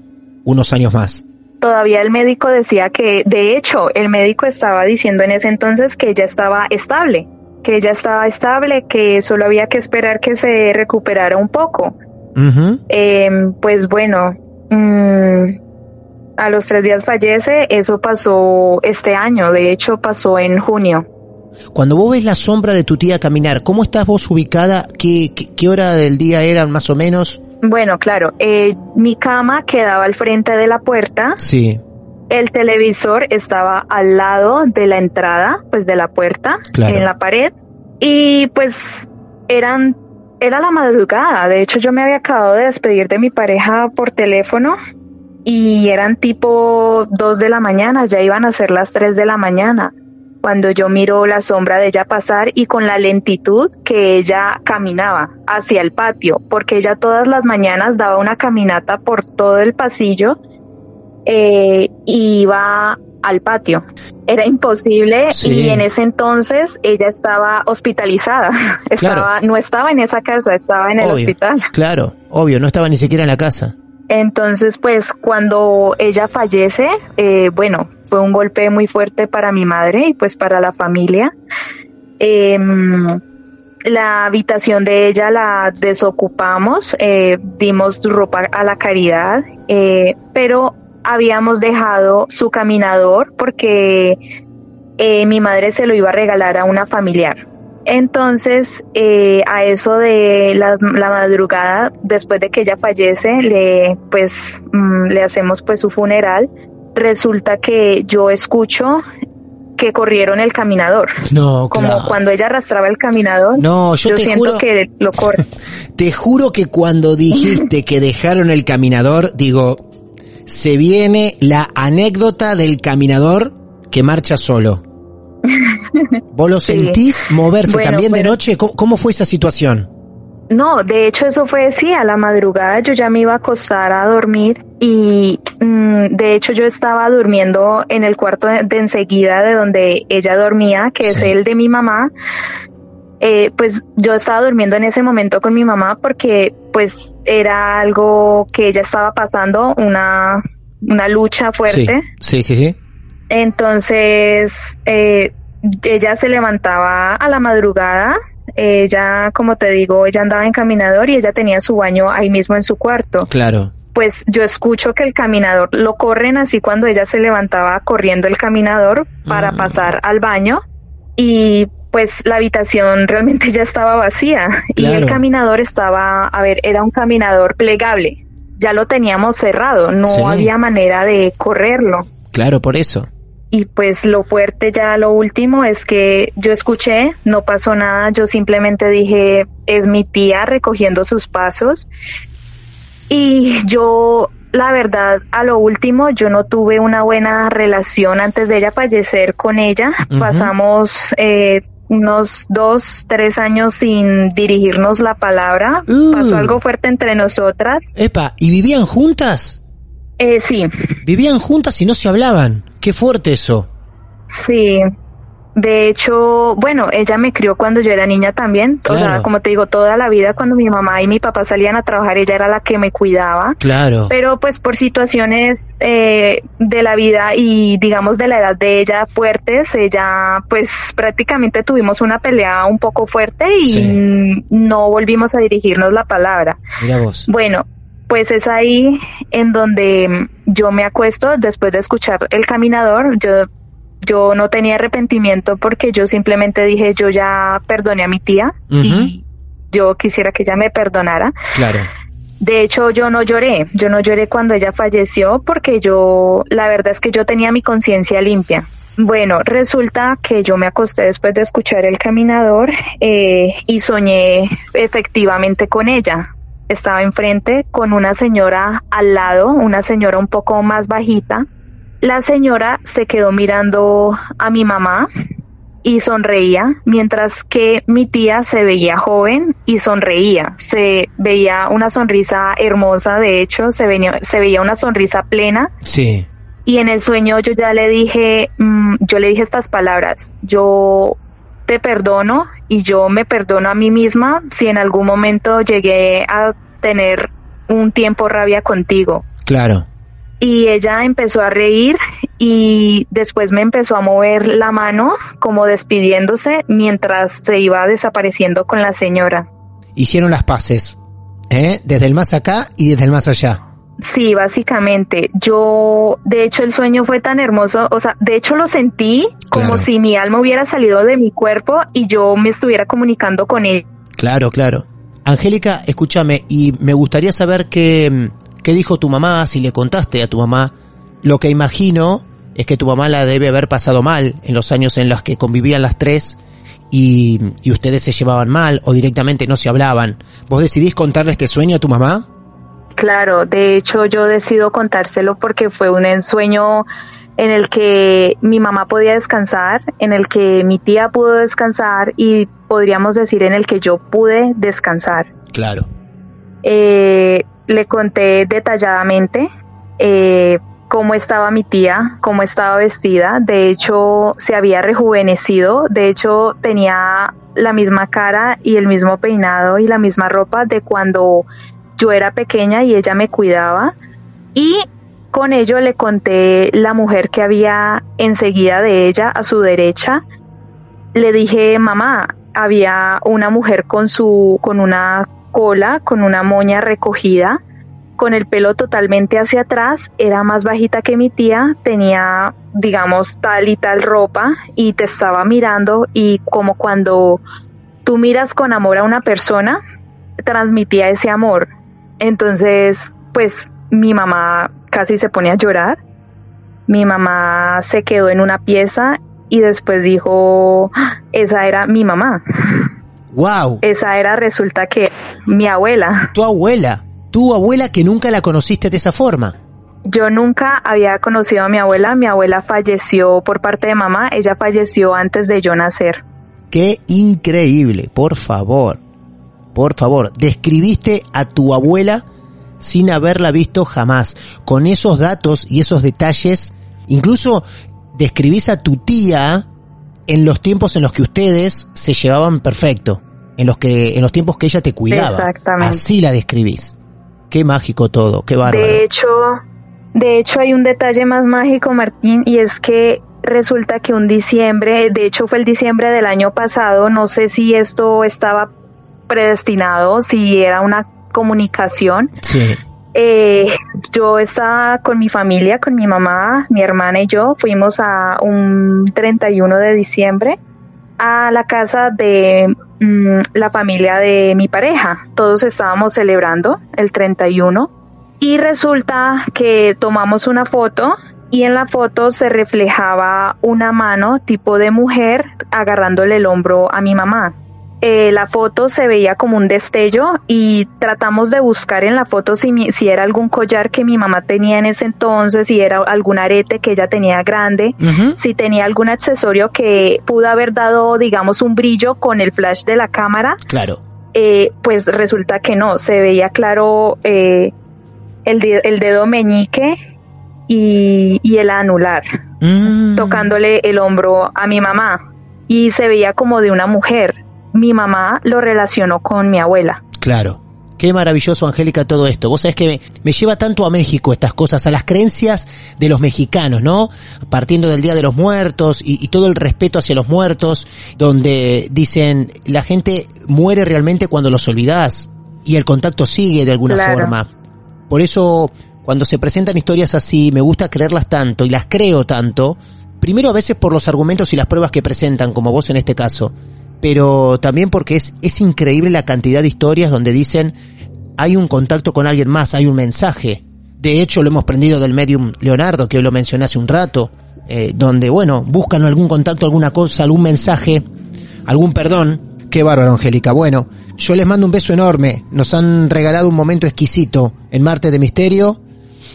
unos años más? Todavía el médico decía que, de hecho, el médico estaba diciendo en ese entonces que ella estaba estable, que ella estaba estable, que solo había que esperar que se recuperara un poco. Eh, pues bueno, mm, a los tres días fallece, eso pasó este año, de hecho pasó en junio. Cuando vos ves la sombra de tu tía caminar, ¿cómo estás vos ubicada? ¿Qué, qué, qué hora del día eran más o menos? Bueno, claro, eh, mi cama quedaba al frente de la puerta, Sí, el televisor estaba al lado de la entrada, pues de la puerta, Claro. en la pared, y pues eran, era la madrugada, de hecho yo me había acabado de despedir de mi pareja por teléfono y eran tipo dos de la mañana, ya iban a ser las tres de la mañana cuando yo miro la sombra de ella pasar y con la lentitud que ella caminaba hacia el patio, porque ella todas las mañanas daba una caminata por todo el pasillo eh, iba al patio. Era imposible Sí. y en ese entonces ella estaba hospitalizada, estaba, no estaba en esa casa, estaba en el Obvio. hospital. claro, obvio, no estaba ni siquiera en la casa. Entonces, pues cuando ella fallece, eh, bueno, fue un golpe muy fuerte para mi madre y pues para la familia. Em, la habitación de ella la desocupamos, eh, dimos ropa a la caridad, pero habíamos dejado su caminador porque eh, mi madre se lo iba a regalar a una familiar. Entonces, eh, a eso de la, la, madrugada, después de que ella fallece, le, pues, mm, le hacemos pues su funeral. Resulta que yo escucho que corrieron el caminador. No, Como claro. cuando ella arrastraba el caminador. No, yo, te siento juro, que lo corre. te juro que cuando dijiste que dejaron el caminador, digo, se viene la anécdota del caminador que marcha solo. ¿Vos lo Sí. sentís moverse Bueno, también de noche? ¿Cómo, cómo fue esa situación? No, de hecho eso fue sí, a la madrugada yo ya me iba a acostar a dormir y mm, de hecho yo estaba durmiendo en el cuarto de, de enseguida de donde ella dormía, que es el de mi mamá. Eh, pues yo estaba durmiendo en ese momento con mi mamá porque pues era algo que ella estaba pasando, una, una lucha fuerte. Sí, sí, sí. sí. Entonces, eh, ella se levantaba a la madrugada. Ella, como te digo, ella andaba en caminador y ella tenía su baño ahí mismo en su cuarto. Claro. Pues yo escucho que el caminador lo corren así cuando ella se levantaba corriendo el caminador para Mm. pasar al baño y pues la habitación realmente ya estaba vacía y el caminador estaba, a ver, era un caminador plegable. Ya lo teníamos cerrado, no Sí. había manera de correrlo. Claro, por eso. Y pues lo fuerte ya lo último es que yo escuché, no pasó nada, yo simplemente dije, es mi tía recogiendo sus pasos. Y yo, la verdad, a lo último, yo no tuve una buena relación antes de ella fallecer con ella. Pasamos eh, unos dos, tres años sin dirigirnos la palabra. Uh. Pasó algo fuerte entre nosotras. Epa, ¿y vivían juntas? Eh, sí, Vivían juntas y no se hablaban. Qué fuerte eso. Sí. De hecho, bueno, ella me crió cuando yo era niña también. O sea, como te digo, toda la vida cuando mi mamá y mi papá salían a trabajar, ella era la que me cuidaba. Claro. Pero pues por situaciones eh, de la vida y digamos de la edad de ella fuertes, ella pues prácticamente tuvimos una pelea un poco fuerte y Sí. no volvimos a dirigirnos la palabra. Mira vos. Bueno, pues es ahí en donde yo me acuesto después de escuchar el caminador. Yo, yo no tenía arrepentimiento porque yo simplemente dije, yo ya perdoné a mi tía y yo quisiera que ella me perdonara. Claro. De hecho, yo no lloré, yo no lloré cuando ella falleció porque yo, la verdad es que yo tenía mi conciencia limpia. Bueno, resulta que yo me acosté después de escuchar el caminador eh, y soñé efectivamente con ella. Estaba enfrente con una señora al lado, una señora un poco más bajita. La señora se quedó mirando a mi mamá y sonreía, mientras que mi tía se veía joven y sonreía. Se veía una sonrisa hermosa, de hecho, se, venía, se veía una sonrisa plena. Sí. Y en el sueño yo ya le dije, mm, yo le dije estas palabras, yo te perdono y yo me perdono a mí misma si en algún momento llegué a tener un tiempo rabia contigo. Claro. Y ella empezó a reír y después me empezó a mover la mano como despidiéndose mientras se iba desapareciendo con la señora. Hicieron las paces. ¿Eh? Desde el más acá y desde el más allá. Sí, básicamente. Yo, de hecho, el sueño fue tan hermoso, o sea, de hecho lo sentí como Claro. si mi alma hubiera salido de mi cuerpo y yo me estuviera comunicando con él. Claro, claro. Angélica, escúchame, y me gustaría saber qué, qué dijo tu mamá, si le contaste a tu mamá. Lo que imagino es que tu mamá la debe haber pasado mal en los años en los que convivían las tres y, y ustedes se llevaban mal o directamente no se hablaban. ¿Vos decidís contarle este sueño a tu mamá? Claro, de hecho yo decido contárselo porque fue un ensueño en el que mi mamá podía descansar, en el que mi tía pudo descansar y podríamos decir en el que yo pude descansar. Claro. Eh, le conté detalladamente eh, cómo estaba mi tía, cómo estaba vestida. De hecho, se había rejuvenecido. De hecho, tenía la misma cara y el mismo peinado y la misma ropa de cuando yo era pequeña y ella me cuidaba. Y con ello le conté la mujer que había enseguida de ella a su derecha. Le dije, mamá, había una mujer con su, con una cola, con una moña recogida, con el pelo totalmente hacia atrás, era más bajita que mi tía, tenía, digamos, tal y tal ropa y te estaba mirando y como cuando tú miras con amor a una persona, transmitía ese amor. Entonces, pues mi mamá casi se pone a llorar. Mi mamá se quedó en una pieza y después dijo, "Ah, esa era mi mamá. Wow, Esa era, resulta que mi abuela. tu abuela, tu abuela que nunca la conociste de esa forma. Yo nunca había conocido a mi abuela. Mi abuela falleció por parte de mamá. Ella falleció antes de yo nacer. Qué increíble, por favor, por favor, describiste a tu abuela sin haberla visto jamás, con esos datos y esos detalles, incluso describís a tu tía en los tiempos en los que ustedes se llevaban perfecto, en los que en los tiempos que ella te cuidaba. Exactamente. Así la describís. Qué mágico todo, qué bárbaro. De hecho, de hecho hay un detalle más mágico, Martín, y es que resulta que un diciembre, de hecho fue el diciembre del año pasado, no sé si esto estaba predestinado, si era una comunicación. Sí. Eh, yo estaba con mi familia, con mi mamá, mi hermana y yo, fuimos a un 31 de diciembre a la casa de mm, la familia de mi pareja. Todos estábamos celebrando el 31 y resulta que tomamos una foto y en la foto se reflejaba una mano tipo de mujer agarrándole el hombro a mi mamá. Eh, la foto se veía como un destello y tratamos de buscar en la foto si, mi- si era algún collar que mi mamá tenía en ese entonces, si era algún arete que ella tenía grande, si tenía algún accesorio que pudo haber dado, digamos, un brillo con el flash de la cámara Claro. eh, pues resulta que no, se veía claro eh, el, de- el dedo meñique y, y el anular, Mm. tocándole el hombro a mi mamá. Y se veía como de una mujer. Mi mamá lo relacionó con mi abuela. Claro. Qué maravilloso, Angélica, todo esto. Vos sabés que me, me lleva tanto a México estas cosas, a las creencias de los mexicanos, ¿no? Partiendo del Día de los Muertos y, y todo el respeto hacia los muertos, donde dicen, la gente muere realmente cuando los olvidás y el contacto sigue de alguna Claro. forma. Por eso, cuando se presentan historias así, me gusta creerlas tanto y las creo tanto, primero a veces por los argumentos y las pruebas que presentan, como vos en este caso, pero también porque es, es increíble la cantidad de historias donde dicen hay un contacto con alguien más, hay un mensaje. De hecho, lo hemos prendido del medium Leonardo, que hoy lo mencioné hace un rato, eh, donde, bueno, buscan algún contacto, alguna cosa, algún mensaje, algún perdón. Qué bárbaro, Angélica. Bueno, yo les mando un beso enorme. Nos han regalado un momento exquisito en Marte de Misterio,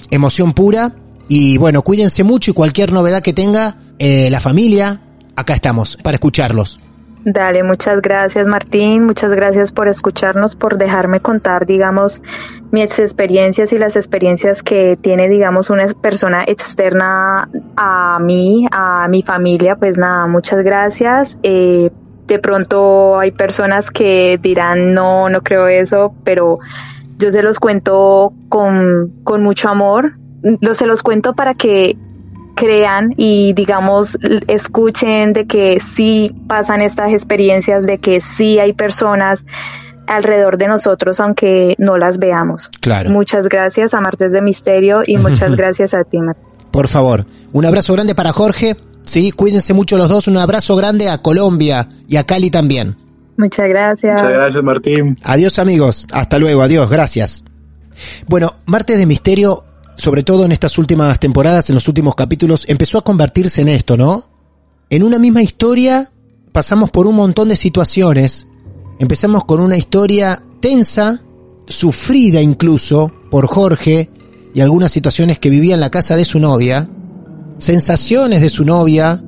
emoción pura. Y bueno, cuídense mucho y cualquier novedad que tenga eh, la familia, acá estamos para escucharlos. Dale, muchas gracias Martín, muchas gracias por escucharnos, por dejarme contar, digamos, mis experiencias y las experiencias que tiene, digamos, una persona externa a mí, a mi familia, pues nada, muchas gracias. Eh, de pronto hay personas que dirán, no, no creo eso, pero yo se los cuento con, con mucho amor, lo, se los cuento para que crean y digamos escuchen de que sí pasan estas experiencias, de que sí hay personas alrededor de nosotros aunque no las veamos. Claro. Muchas gracias a Martes de Misterio y muchas gracias a ti, Martín. Por favor, un abrazo grande para Jorge. Sí, cuídense mucho los dos. Un abrazo grande a Colombia y a Cali también. Muchas gracias. Muchas gracias, Martín. Adiós amigos. Hasta luego. Adiós. Gracias. Bueno, Martes de Misterio, sobre todo en estas últimas temporadas, en los últimos capítulos, empezó a convertirse en esto, ¿no? En una misma historia pasamos por un montón de situaciones. Empezamos con una historia tensa, sufrida incluso por Jorge y algunas situaciones que vivía en la casa de su novia, sensaciones de su novia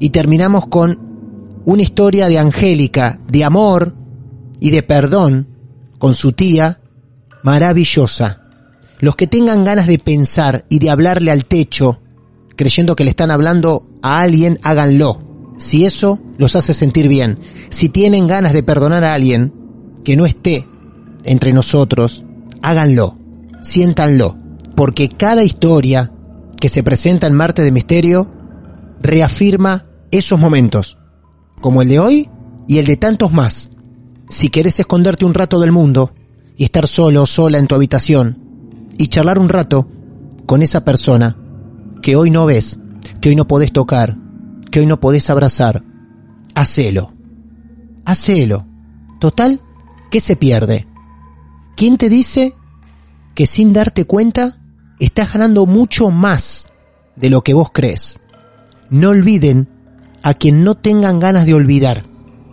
y terminamos con una historia de Angélica, de amor y de perdón con su tía, maravillosa. Los que tengan ganas de pensar y de hablarle al techo, creyendo que le están hablando a alguien, háganlo. Si eso los hace sentir bien. Si tienen ganas de perdonar a alguien que no esté entre nosotros, háganlo. Siéntanlo. Porque cada historia que se presenta en Marte de Misterio reafirma esos momentos. Como el de hoy y el de tantos más. Si querés esconderte un rato del mundo y estar solo o sola en tu habitación y charlar un rato con esa persona que hoy no ves, que hoy no podés tocar, que hoy no podés abrazar, hacelo. Hacelo. Total, ¿qué se pierde? ¿Quién te dice que sin darte cuenta estás ganando mucho más de lo que vos crees? No olviden a quien no tengan ganas de olvidar.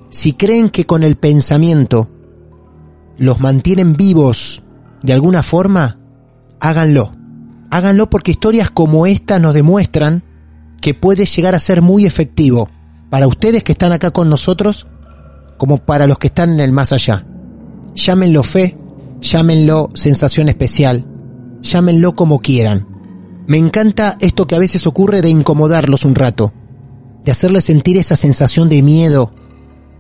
Si creen que con el pensamiento los mantienen vivos de alguna forma, háganlo. Háganlo porque historias como esta nos demuestran que puede llegar a ser muy efectivo para ustedes que están acá con nosotros como para los que están en el más allá. Llámenlo fe, llámenlo sensación especial, llámenlo como quieran. Me encanta esto que a veces ocurre de incomodarlos un rato, de hacerles sentir esa sensación de miedo,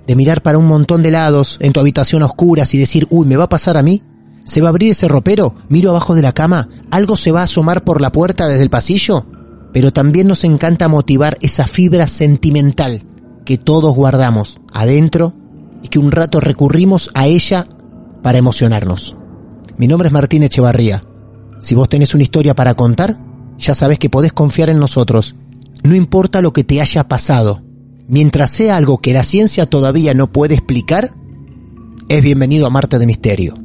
de mirar para un montón de lados en tu habitación a oscuras y decir, uy, ¿me va a pasar a mí? ¿Se va a abrir ese ropero? ¿Miro abajo de la cama? ¿Algo se va a asomar por la puerta desde el pasillo? Pero también nos encanta motivar esa fibra sentimental que todos guardamos adentro y que un rato recurrimos a ella para emocionarnos. Mi nombre es Martín Echevarría. Si vos tenés una historia para contar, ya sabés que podés confiar en nosotros. No importa lo que te haya pasado. Mientras sea algo que la ciencia todavía no puede explicar, es bienvenido a Marte de Misterio.